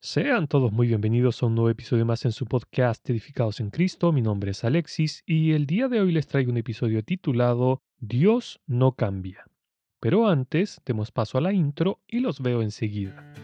Sean todos muy bienvenidos a un nuevo episodio más en su podcast Edificados en Cristo. Mi nombre es Alexis y el día de hoy les traigo un episodio titulado Dios no cambia. Pero antes, demos paso a la intro y los veo enseguida.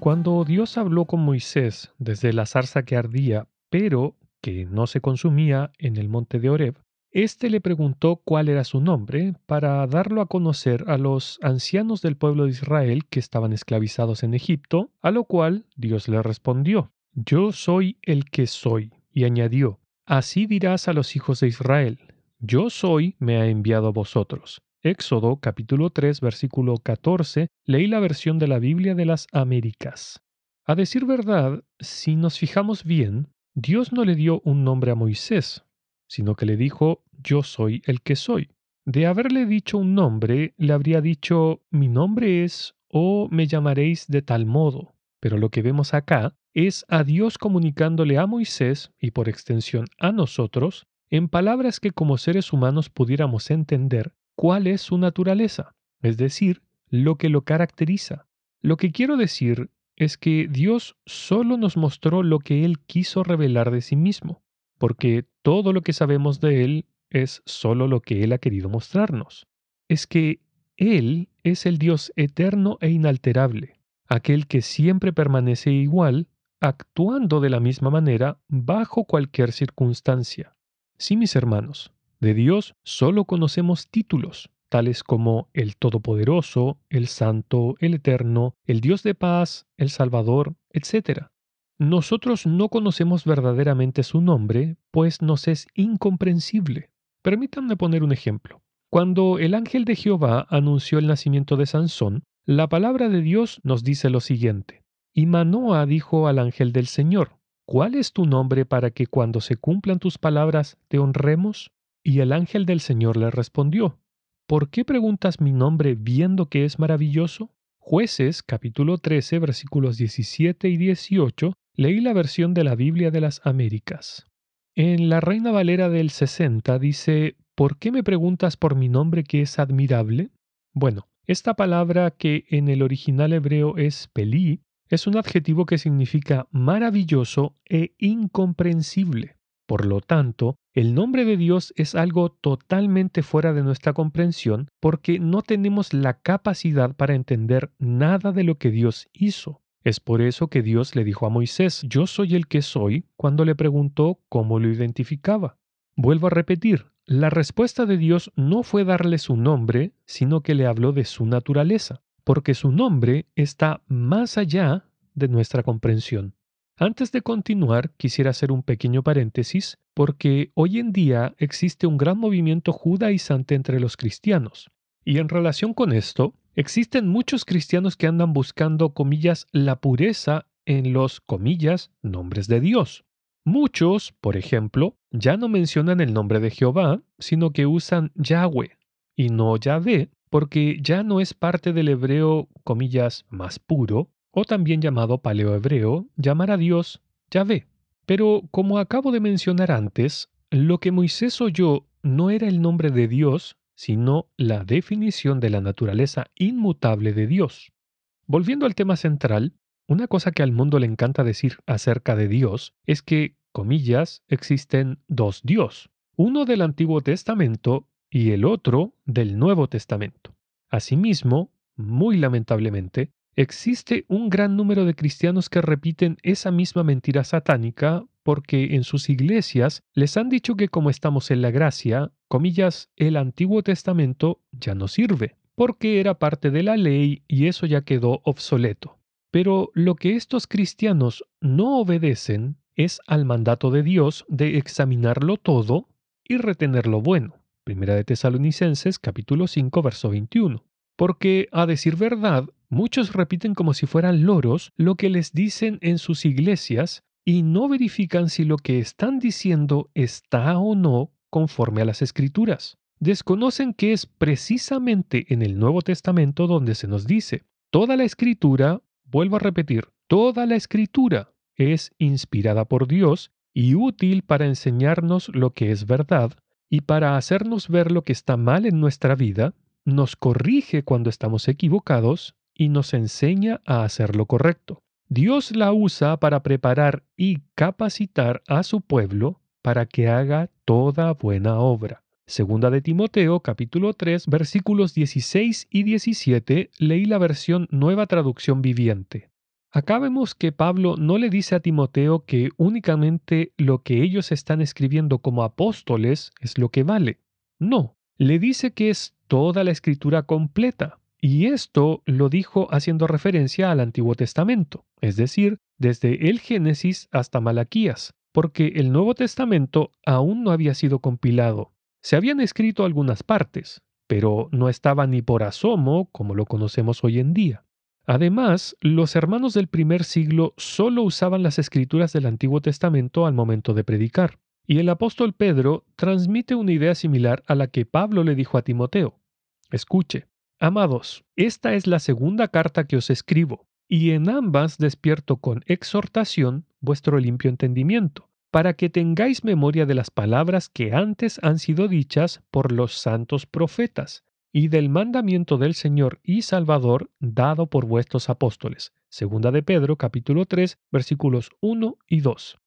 Cuando Dios habló con Moisés desde la zarza que ardía, pero que no se consumía en el monte de Horeb, éste le preguntó cuál era su nombre para darlo a conocer a los ancianos del pueblo de Israel que estaban esclavizados en Egipto, a lo cual Dios le respondió, Yo soy el que soy, y añadió, Así dirás a los hijos de Israel, Yo soy me ha enviado a vosotros. Éxodo capítulo 3 versículo 14, leí la versión de la Biblia de las Américas. A decir verdad, si nos fijamos bien, Dios no le dio un nombre a Moisés, sino que le dijo, yo soy el que soy. De haberle dicho un nombre, le habría dicho, mi nombre es, o me llamaréis de tal modo. Pero lo que vemos acá es a Dios comunicándole a Moisés, y por extensión a nosotros, en palabras que como seres humanos pudiéramos entender, cuál es su naturaleza, es decir, lo que lo caracteriza. Lo que quiero decir es que Dios solo nos mostró lo que Él quiso revelar de sí mismo, porque todo lo que sabemos de Él es solo lo que Él ha querido mostrarnos. Es que Él es el Dios eterno e inalterable, aquel que siempre permanece igual, actuando de la misma manera bajo cualquier circunstancia. Sí, mis hermanos, de Dios solo conocemos títulos, tales como el Todopoderoso, el Santo, el Eterno, el Dios de paz, el Salvador, etc. Nosotros no conocemos verdaderamente su nombre, pues nos es incomprensible. Permítanme poner un ejemplo. Cuando el ángel de Jehová anunció el nacimiento de Sansón, la palabra de Dios nos dice lo siguiente. Y Manoah dijo al ángel del Señor, ¿Cuál es tu nombre para que cuando se cumplan tus palabras te honremos? Y el ángel del Señor le respondió, ¿Por qué preguntas mi nombre viendo que es maravilloso? Jueces capítulo 13 versículos 17 y 18 leí la versión de la Biblia de las Américas. En la Reina Valera del 60 dice, ¿por qué me preguntas por mi nombre que es admirable? Bueno, esta palabra que en el original hebreo es pelí, es un adjetivo que significa maravilloso e incomprensible. Por lo tanto, el nombre de Dios es algo totalmente fuera de nuestra comprensión porque no tenemos la capacidad para entender nada de lo que Dios hizo. Es por eso que Dios le dijo a Moisés, yo soy el que soy, cuando le preguntó cómo lo identificaba. Vuelvo a repetir, la respuesta de Dios no fue darle su nombre, sino que le habló de su naturaleza, porque su nombre está más allá de nuestra comprensión. Antes de continuar, quisiera hacer un pequeño paréntesis porque hoy en día existe un gran movimiento judaizante entre los cristianos. Y en relación con esto, existen muchos cristianos que andan buscando, comillas, la pureza en los, comillas, nombres de Dios. Muchos, por ejemplo, ya no mencionan el nombre de Jehová, sino que usan Yahweh y no Yahvé, porque ya no es parte del hebreo, comillas, más puro, o también llamado paleohebreo, llamar a Dios Yahvé. Pero como acabo de mencionar antes, lo que Moisés oyó no era el nombre de Dios, sino la definición de la naturaleza inmutable de Dios. Volviendo al tema central, una cosa que al mundo le encanta decir acerca de Dios es que, comillas, existen dos Dios, uno del Antiguo Testamento y el otro del Nuevo Testamento. Asimismo, muy lamentablemente, Existe un gran número de cristianos que repiten esa misma mentira satánica porque en sus iglesias les han dicho que como estamos en la gracia, comillas, el Antiguo Testamento ya no sirve, porque era parte de la ley y eso ya quedó obsoleto. Pero lo que estos cristianos no obedecen es al mandato de Dios de examinarlo todo y retener lo bueno. Primera de Tesalonicenses capítulo 5 verso 21. Porque, a decir verdad, Muchos repiten como si fueran loros lo que les dicen en sus iglesias y no verifican si lo que están diciendo está o no conforme a las escrituras. desconocen que es precisamente en el Nuevo Testamento donde se nos dice, toda la escritura, vuelvo a repetir, toda la escritura es inspirada por Dios y útil para enseñarnos lo que es verdad y para hacernos ver lo que está mal en nuestra vida, nos corrige cuando estamos equivocados y nos enseña a hacer lo correcto. Dios la usa para preparar y capacitar a su pueblo para que haga toda buena obra. Segunda de Timoteo capítulo 3 versículos 16 y 17 leí la versión Nueva Traducción Viviente. Acá vemos que Pablo no le dice a Timoteo que únicamente lo que ellos están escribiendo como apóstoles es lo que vale. No, le dice que es toda la escritura completa. Y esto lo dijo haciendo referencia al Antiguo Testamento, es decir, desde el Génesis hasta Malaquías, porque el Nuevo Testamento aún no había sido compilado. Se habían escrito algunas partes, pero no estaba ni por asomo como lo conocemos hoy en día. Además, los hermanos del primer siglo solo usaban las escrituras del Antiguo Testamento al momento de predicar, y el apóstol Pedro transmite una idea similar a la que Pablo le dijo a Timoteo. Escuche, amados, esta es la segunda carta que os escribo, y en ambas despierto con exhortación vuestro limpio entendimiento para que tengáis memoria de las palabras que antes han sido dichas por los santos profetas, y del mandamiento del Señor y Salvador dado por vuestros apóstoles. Segunda de Pedro capítulo 3 versículos 1 y 2.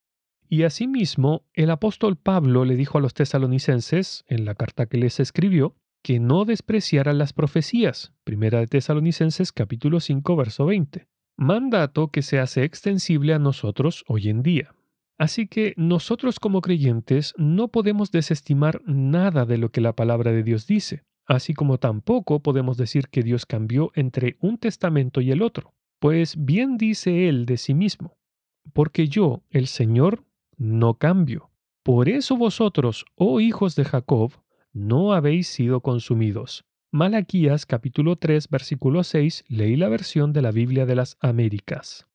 Y asimismo, el apóstol Pablo le dijo a los tesalonicenses, en la carta que les escribió, que no despreciaran las profecías. Primera de Tesalonicenses capítulo 5 verso 20. Mandato que se hace extensible a nosotros hoy en día. Así que nosotros como creyentes no podemos desestimar nada de lo que la palabra de Dios dice, así como tampoco podemos decir que Dios cambió entre un testamento y el otro, pues bien dice Él de sí mismo, porque yo, el Señor, no cambio. Por eso vosotros, oh hijos de Jacob, no habéis sido consumidos. Malaquías capítulo 3 versículo 6 leí la versión de la Biblia de las Américas.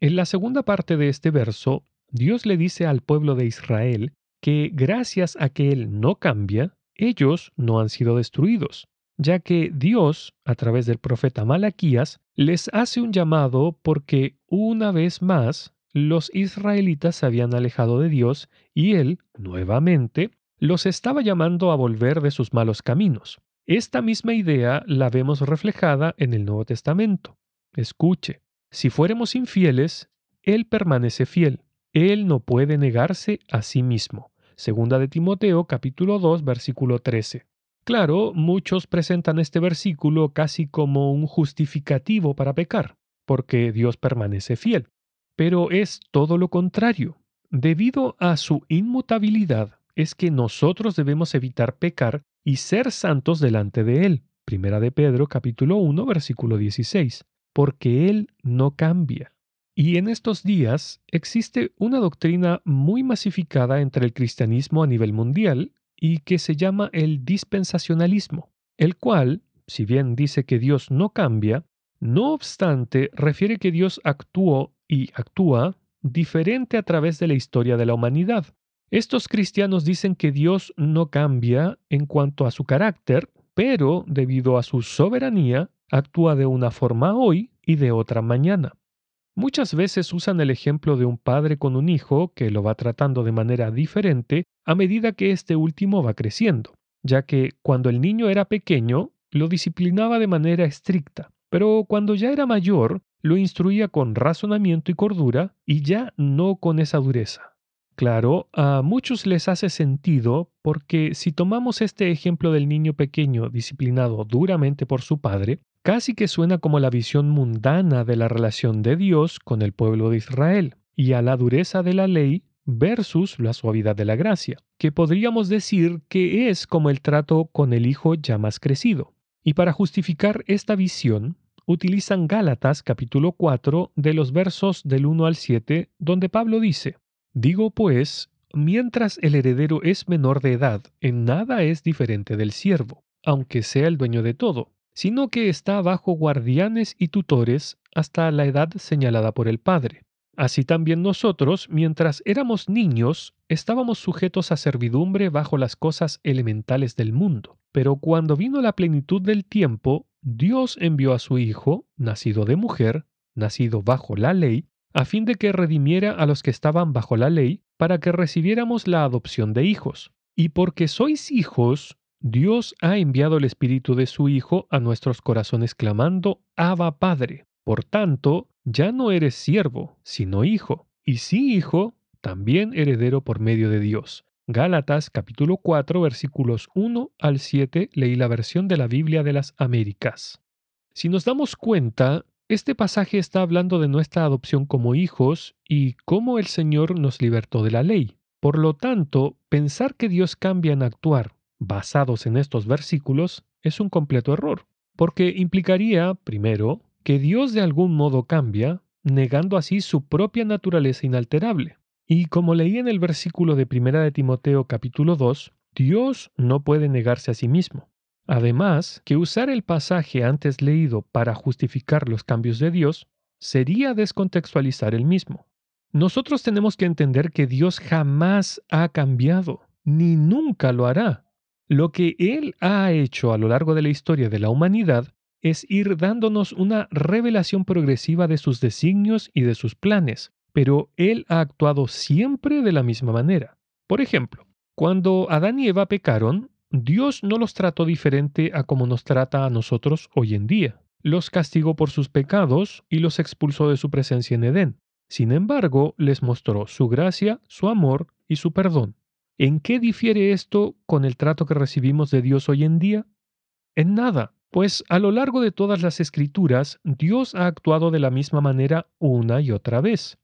En la segunda parte de este verso Dios le dice al pueblo de Israel que gracias a que Él no cambia, ellos no han sido destruidos, ya que Dios, a través del profeta Malaquías, les hace un llamado porque una vez más los israelitas se habían alejado de Dios y Él, nuevamente, los estaba llamando a volver de sus malos caminos. Esta misma idea la vemos reflejada en el Nuevo Testamento. Escuche, si fuéramos infieles, Él permanece fiel él no puede negarse a sí mismo. Segunda de Timoteo capítulo 2 versículo 13. Claro, muchos presentan este versículo casi como un justificativo para pecar, porque Dios permanece fiel. Pero es todo lo contrario. Debido a su inmutabilidad, es que nosotros debemos evitar pecar y ser santos delante de Él. Primera de Pedro capítulo 1 versículo 16. Porque Él no cambia. Y en estos días existe una doctrina muy masificada entre el cristianismo a nivel mundial y que se llama el dispensacionalismo, el cual, si bien dice que Dios no cambia, no obstante refiere que Dios actuó y actúa diferente a través de la historia de la humanidad. Estos cristianos dicen que Dios no cambia en cuanto a su carácter, pero debido a su soberanía, actúa de una forma hoy y de otra mañana. Muchas veces usan el ejemplo de un padre con un hijo que lo va tratando de manera diferente a medida que este último va creciendo, ya que cuando el niño era pequeño lo disciplinaba de manera estricta, pero cuando ya era mayor lo instruía con razonamiento y cordura y ya no con esa dureza. Claro, a muchos les hace sentido porque si tomamos este ejemplo del niño pequeño disciplinado duramente por su padre, casi que suena como la visión mundana de la relación de Dios con el pueblo de Israel y a la dureza de la ley versus la suavidad de la gracia, que podríamos decir que es como el trato con el hijo ya más crecido. Y para justificar esta visión, utilizan Gálatas capítulo 4 de los versos del 1 al 7, donde Pablo dice, Digo pues, mientras el heredero es menor de edad, en nada es diferente del siervo, aunque sea el dueño de todo sino que está bajo guardianes y tutores hasta la edad señalada por el Padre. Así también nosotros, mientras éramos niños, estábamos sujetos a servidumbre bajo las cosas elementales del mundo. Pero cuando vino la plenitud del tiempo, Dios envió a su Hijo, nacido de mujer, nacido bajo la ley, a fin de que redimiera a los que estaban bajo la ley, para que recibiéramos la adopción de hijos. Y porque sois hijos, Dios ha enviado el Espíritu de su Hijo a nuestros corazones clamando, Abba Padre. Por tanto, ya no eres siervo, sino hijo, y si hijo, también heredero por medio de Dios. Gálatas capítulo 4 versículos 1 al 7 leí la versión de la Biblia de las Américas. Si nos damos cuenta, este pasaje está hablando de nuestra adopción como hijos y cómo el Señor nos libertó de la ley. Por lo tanto, pensar que Dios cambia en actuar basados en estos versículos es un completo error, porque implicaría, primero, que Dios de algún modo cambia, negando así su propia naturaleza inalterable. Y como leí en el versículo de 1 de Timoteo capítulo 2, Dios no puede negarse a sí mismo. Además, que usar el pasaje antes leído para justificar los cambios de Dios sería descontextualizar el mismo. Nosotros tenemos que entender que Dios jamás ha cambiado, ni nunca lo hará. Lo que Él ha hecho a lo largo de la historia de la humanidad es ir dándonos una revelación progresiva de sus designios y de sus planes, pero Él ha actuado siempre de la misma manera. Por ejemplo, cuando Adán y Eva pecaron, Dios no los trató diferente a como nos trata a nosotros hoy en día. Los castigó por sus pecados y los expulsó de su presencia en Edén. Sin embargo, les mostró su gracia, su amor y su perdón. ¿En qué difiere esto con el trato que recibimos de Dios hoy en día? En nada. Pues a lo largo de todas las escrituras, Dios ha actuado de la misma manera una y otra vez.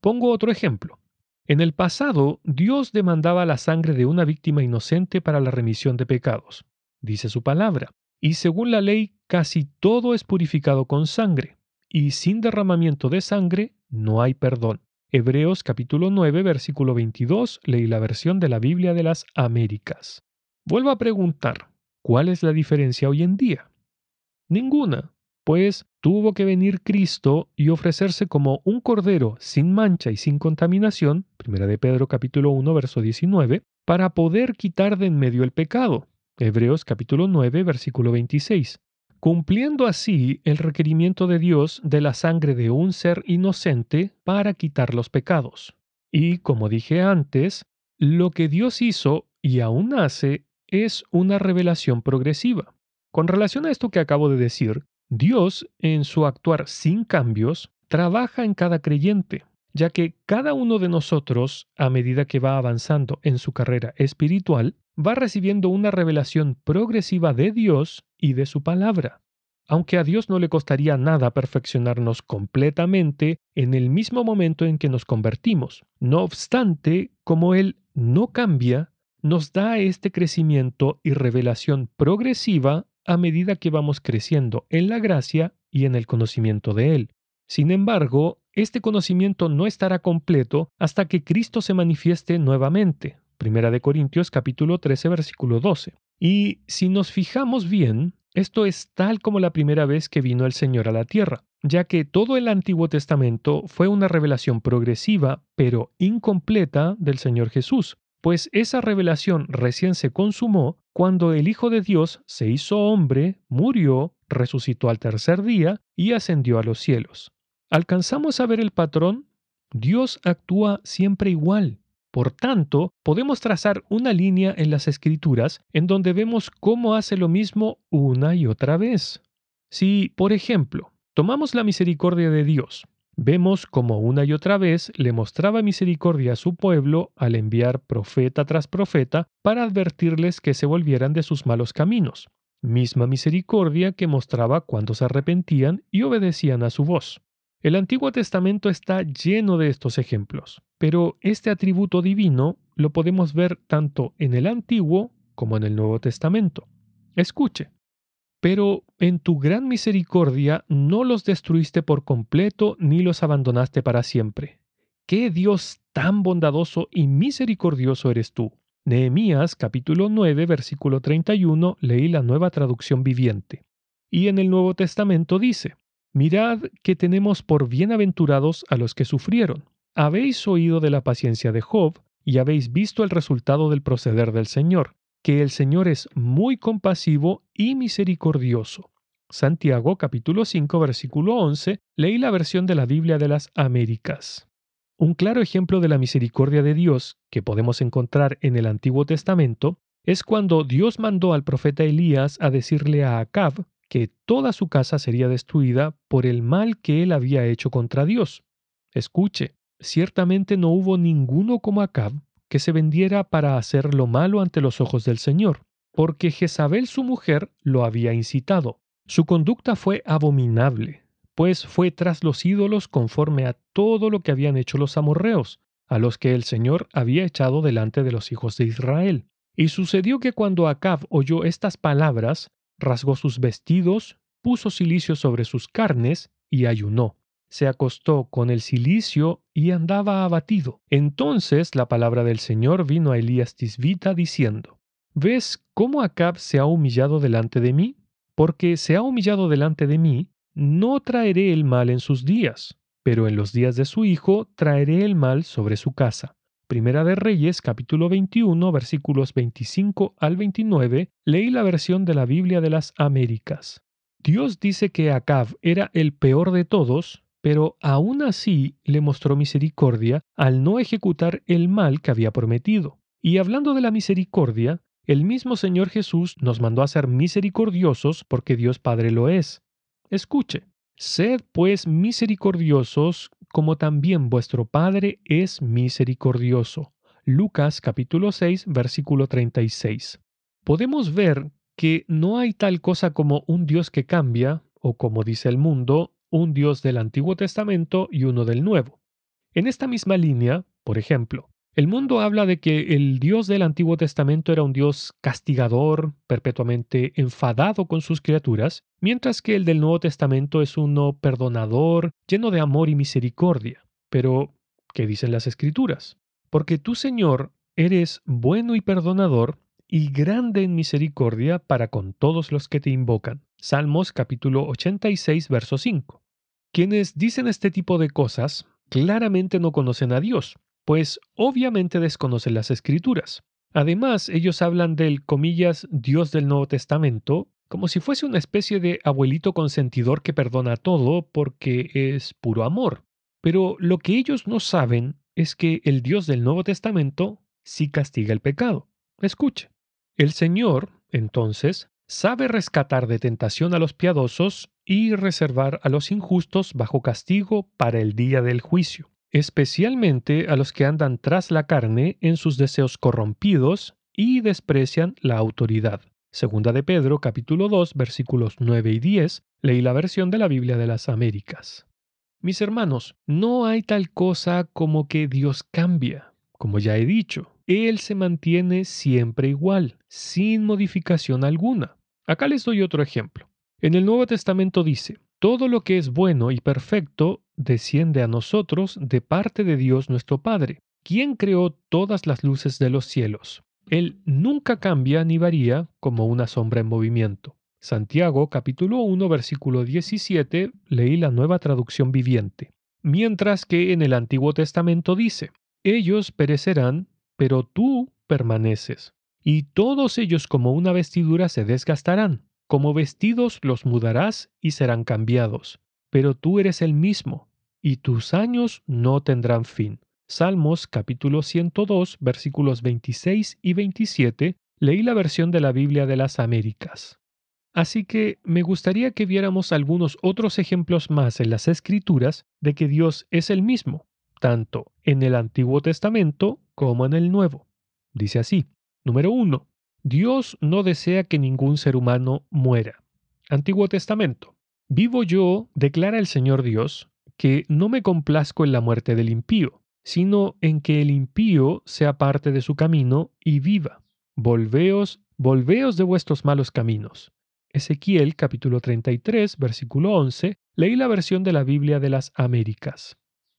Pongo otro ejemplo. En el pasado, Dios demandaba la sangre de una víctima inocente para la remisión de pecados, dice su palabra, y según la ley casi todo es purificado con sangre, y sin derramamiento de sangre no hay perdón. Hebreos capítulo 9, versículo 22, leí la versión de la Biblia de las Américas. Vuelvo a preguntar, ¿Cuál es la diferencia hoy en día? Ninguna, pues tuvo que venir Cristo y ofrecerse como un cordero sin mancha y sin contaminación, primera de Pedro capítulo 1 verso 19, para poder quitar de en medio el pecado. Hebreos capítulo 9 versículo 26, cumpliendo así el requerimiento de Dios de la sangre de un ser inocente para quitar los pecados. Y como dije antes, lo que Dios hizo y aún hace es una revelación progresiva. Con relación a esto que acabo de decir, Dios, en su actuar sin cambios, trabaja en cada creyente, ya que cada uno de nosotros, a medida que va avanzando en su carrera espiritual, va recibiendo una revelación progresiva de Dios y de su palabra. Aunque a Dios no le costaría nada perfeccionarnos completamente en el mismo momento en que nos convertimos. No obstante, como Él no cambia, nos da este crecimiento y revelación progresiva a medida que vamos creciendo en la gracia y en el conocimiento de Él. Sin embargo, este conocimiento no estará completo hasta que Cristo se manifieste nuevamente. Primera de Corintios capítulo 13 versículo 12. Y si nos fijamos bien, esto es tal como la primera vez que vino el Señor a la tierra, ya que todo el Antiguo Testamento fue una revelación progresiva, pero incompleta del Señor Jesús, pues esa revelación recién se consumó cuando el Hijo de Dios se hizo hombre, murió, resucitó al tercer día y ascendió a los cielos. ¿Alcanzamos a ver el patrón? Dios actúa siempre igual. Por tanto, podemos trazar una línea en las escrituras en donde vemos cómo hace lo mismo una y otra vez. Si, por ejemplo, tomamos la misericordia de Dios, Vemos como una y otra vez le mostraba misericordia a su pueblo al enviar profeta tras profeta para advertirles que se volvieran de sus malos caminos, misma misericordia que mostraba cuando se arrepentían y obedecían a su voz. El Antiguo Testamento está lleno de estos ejemplos, pero este atributo divino lo podemos ver tanto en el Antiguo como en el Nuevo Testamento. Escuche, pero en tu gran misericordia no los destruiste por completo ni los abandonaste para siempre. ¡Qué Dios tan bondadoso y misericordioso eres tú! Nehemías capítulo 9 versículo 31 leí la nueva traducción viviente. Y en el Nuevo Testamento dice, Mirad que tenemos por bienaventurados a los que sufrieron. Habéis oído de la paciencia de Job y habéis visto el resultado del proceder del Señor, que el Señor es muy compasivo y misericordioso. Santiago capítulo 5 versículo 11, leí la versión de la Biblia de las Américas. Un claro ejemplo de la misericordia de Dios que podemos encontrar en el Antiguo Testamento es cuando Dios mandó al profeta Elías a decirle a Acab que toda su casa sería destruida por el mal que él había hecho contra Dios. Escuche, ciertamente no hubo ninguno como Acab que se vendiera para hacer lo malo ante los ojos del Señor, porque Jezabel su mujer lo había incitado. Su conducta fue abominable, pues fue tras los ídolos conforme a todo lo que habían hecho los amorreos, a los que el Señor había echado delante de los hijos de Israel. Y sucedió que cuando Acab oyó estas palabras, rasgó sus vestidos, puso silicio sobre sus carnes y ayunó. Se acostó con el silicio y andaba abatido. Entonces la palabra del Señor vino a Elías Tisbita diciendo, ¿Ves cómo Acab se ha humillado delante de mí? porque se ha humillado delante de mí, no traeré el mal en sus días, pero en los días de su hijo traeré el mal sobre su casa. Primera de Reyes, capítulo 21, versículos 25 al 29, leí la versión de la Biblia de las Américas. Dios dice que Acab era el peor de todos, pero aún así le mostró misericordia al no ejecutar el mal que había prometido. Y hablando de la misericordia, el mismo Señor Jesús nos mandó a ser misericordiosos porque Dios Padre lo es. Escuche, sed pues misericordiosos como también vuestro Padre es misericordioso. Lucas capítulo 6 versículo 36. Podemos ver que no hay tal cosa como un Dios que cambia, o como dice el mundo, un Dios del Antiguo Testamento y uno del Nuevo. En esta misma línea, por ejemplo, el mundo habla de que el Dios del Antiguo Testamento era un Dios castigador, perpetuamente enfadado con sus criaturas, mientras que el del Nuevo Testamento es uno perdonador, lleno de amor y misericordia. Pero, ¿qué dicen las Escrituras? Porque tú, Señor, eres bueno y perdonador, y grande en misericordia para con todos los que te invocan. Salmos capítulo 86, verso 5. Quienes dicen este tipo de cosas claramente no conocen a Dios, pues obviamente desconocen las escrituras. Además, ellos hablan del, comillas, Dios del Nuevo Testamento, como si fuese una especie de abuelito consentidor que perdona todo porque es puro amor. Pero lo que ellos no saben es que el Dios del Nuevo Testamento sí castiga el pecado. Escuche. El Señor, entonces, sabe rescatar de tentación a los piadosos y reservar a los injustos bajo castigo para el día del juicio especialmente a los que andan tras la carne en sus deseos corrompidos y desprecian la autoridad. Segunda de Pedro capítulo 2 versículos 9 y 10, leí la versión de la Biblia de las Américas. Mis hermanos, no hay tal cosa como que Dios cambia. Como ya he dicho, Él se mantiene siempre igual, sin modificación alguna. Acá les doy otro ejemplo. En el Nuevo Testamento dice, todo lo que es bueno y perfecto desciende a nosotros de parte de Dios nuestro Padre, quien creó todas las luces de los cielos. Él nunca cambia ni varía como una sombra en movimiento. Santiago capítulo 1 versículo 17 leí la nueva traducción viviente. Mientras que en el Antiguo Testamento dice, ellos perecerán, pero tú permaneces, y todos ellos como una vestidura se desgastarán, como vestidos los mudarás y serán cambiados, pero tú eres el mismo, y tus años no tendrán fin. Salmos capítulo 102 versículos 26 y 27 leí la versión de la Biblia de las Américas. Así que me gustaría que viéramos algunos otros ejemplos más en las Escrituras de que Dios es el mismo, tanto en el Antiguo Testamento como en el Nuevo. Dice así, número 1. Dios no desea que ningún ser humano muera. Antiguo Testamento. Vivo yo, declara el Señor Dios, que no me complazco en la muerte del impío, sino en que el impío sea parte de su camino y viva. Volveos, volveos de vuestros malos caminos. Ezequiel capítulo 33, versículo 11, leí la versión de la Biblia de las Américas.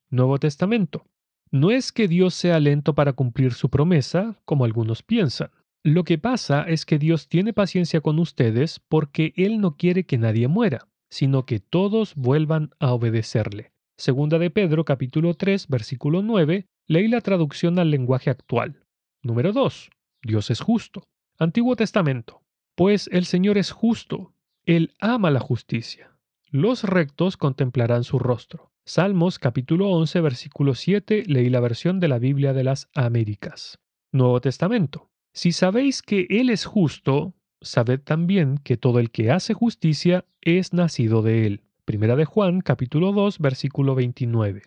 Nuevo Testamento. No es que Dios sea lento para cumplir su promesa, como algunos piensan. Lo que pasa es que Dios tiene paciencia con ustedes porque Él no quiere que nadie muera, sino que todos vuelvan a obedecerle. Segunda de Pedro capítulo 3 versículo 9, leí la traducción al lenguaje actual. Número 2. Dios es justo. Antiguo Testamento. Pues el Señor es justo. Él ama la justicia. Los rectos contemplarán su rostro. Salmos capítulo 11 versículo 7 leí la versión de la Biblia de las Américas. Nuevo Testamento. Si sabéis que Él es justo, sabed también que todo el que hace justicia es nacido de Él. Primera de Juan capítulo 2 versículo 29.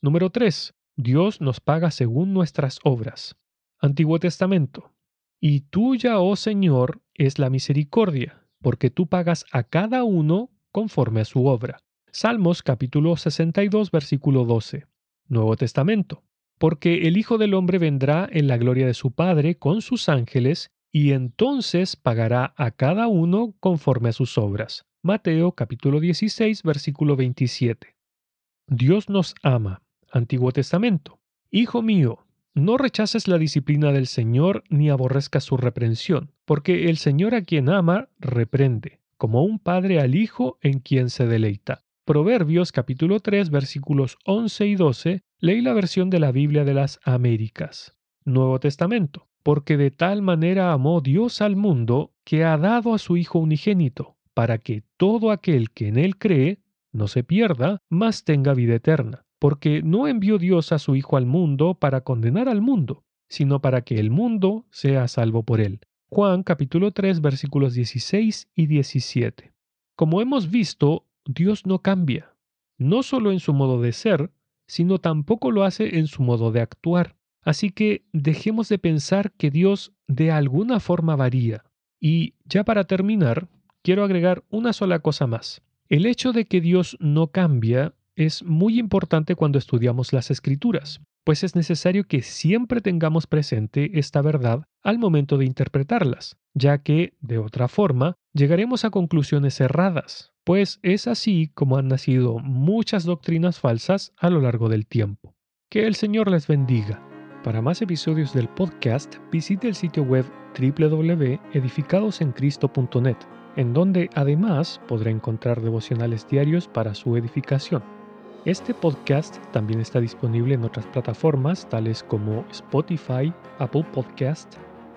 Número 3. Dios nos paga según nuestras obras. Antiguo Testamento. Y tuya, oh Señor, es la misericordia, porque tú pagas a cada uno conforme a su obra. Salmos capítulo 62 versículo 12. Nuevo Testamento. Porque el Hijo del Hombre vendrá en la gloria de su Padre con sus ángeles, y entonces pagará a cada uno conforme a sus obras. Mateo capítulo 16 versículo 27. Dios nos ama. Antiguo Testamento. Hijo mío, no rechaces la disciplina del Señor ni aborrezcas su reprensión, porque el Señor a quien ama reprende, como un padre al hijo en quien se deleita. Proverbios capítulo 3 versículos 11 y 12, leí la versión de la Biblia de las Américas. Nuevo Testamento. Porque de tal manera amó Dios al mundo que ha dado a su Hijo unigénito, para que todo aquel que en él cree no se pierda, mas tenga vida eterna porque no envió Dios a su Hijo al mundo para condenar al mundo, sino para que el mundo sea salvo por él. Juan capítulo 3 versículos 16 y 17. Como hemos visto, Dios no cambia, no solo en su modo de ser, sino tampoco lo hace en su modo de actuar. Así que dejemos de pensar que Dios de alguna forma varía. Y ya para terminar, quiero agregar una sola cosa más. El hecho de que Dios no cambia es muy importante cuando estudiamos las escrituras, pues es necesario que siempre tengamos presente esta verdad al momento de interpretarlas, ya que, de otra forma, llegaremos a conclusiones erradas, pues es así como han nacido muchas doctrinas falsas a lo largo del tiempo. Que el Señor les bendiga. Para más episodios del podcast, visite el sitio web www.edificadosencristo.net, en donde además podrá encontrar devocionales diarios para su edificación. Este podcast también está disponible en otras plataformas tales como Spotify, Apple Podcast,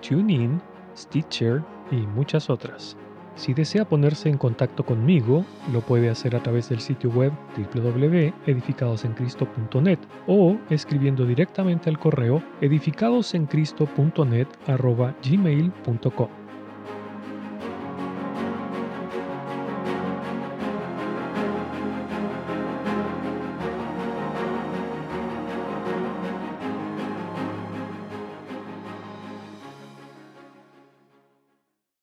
TuneIn, Stitcher y muchas otras. Si desea ponerse en contacto conmigo, lo puede hacer a través del sitio web www.edificadosencristo.net o escribiendo directamente al correo edificadosencristo.net@gmail.com.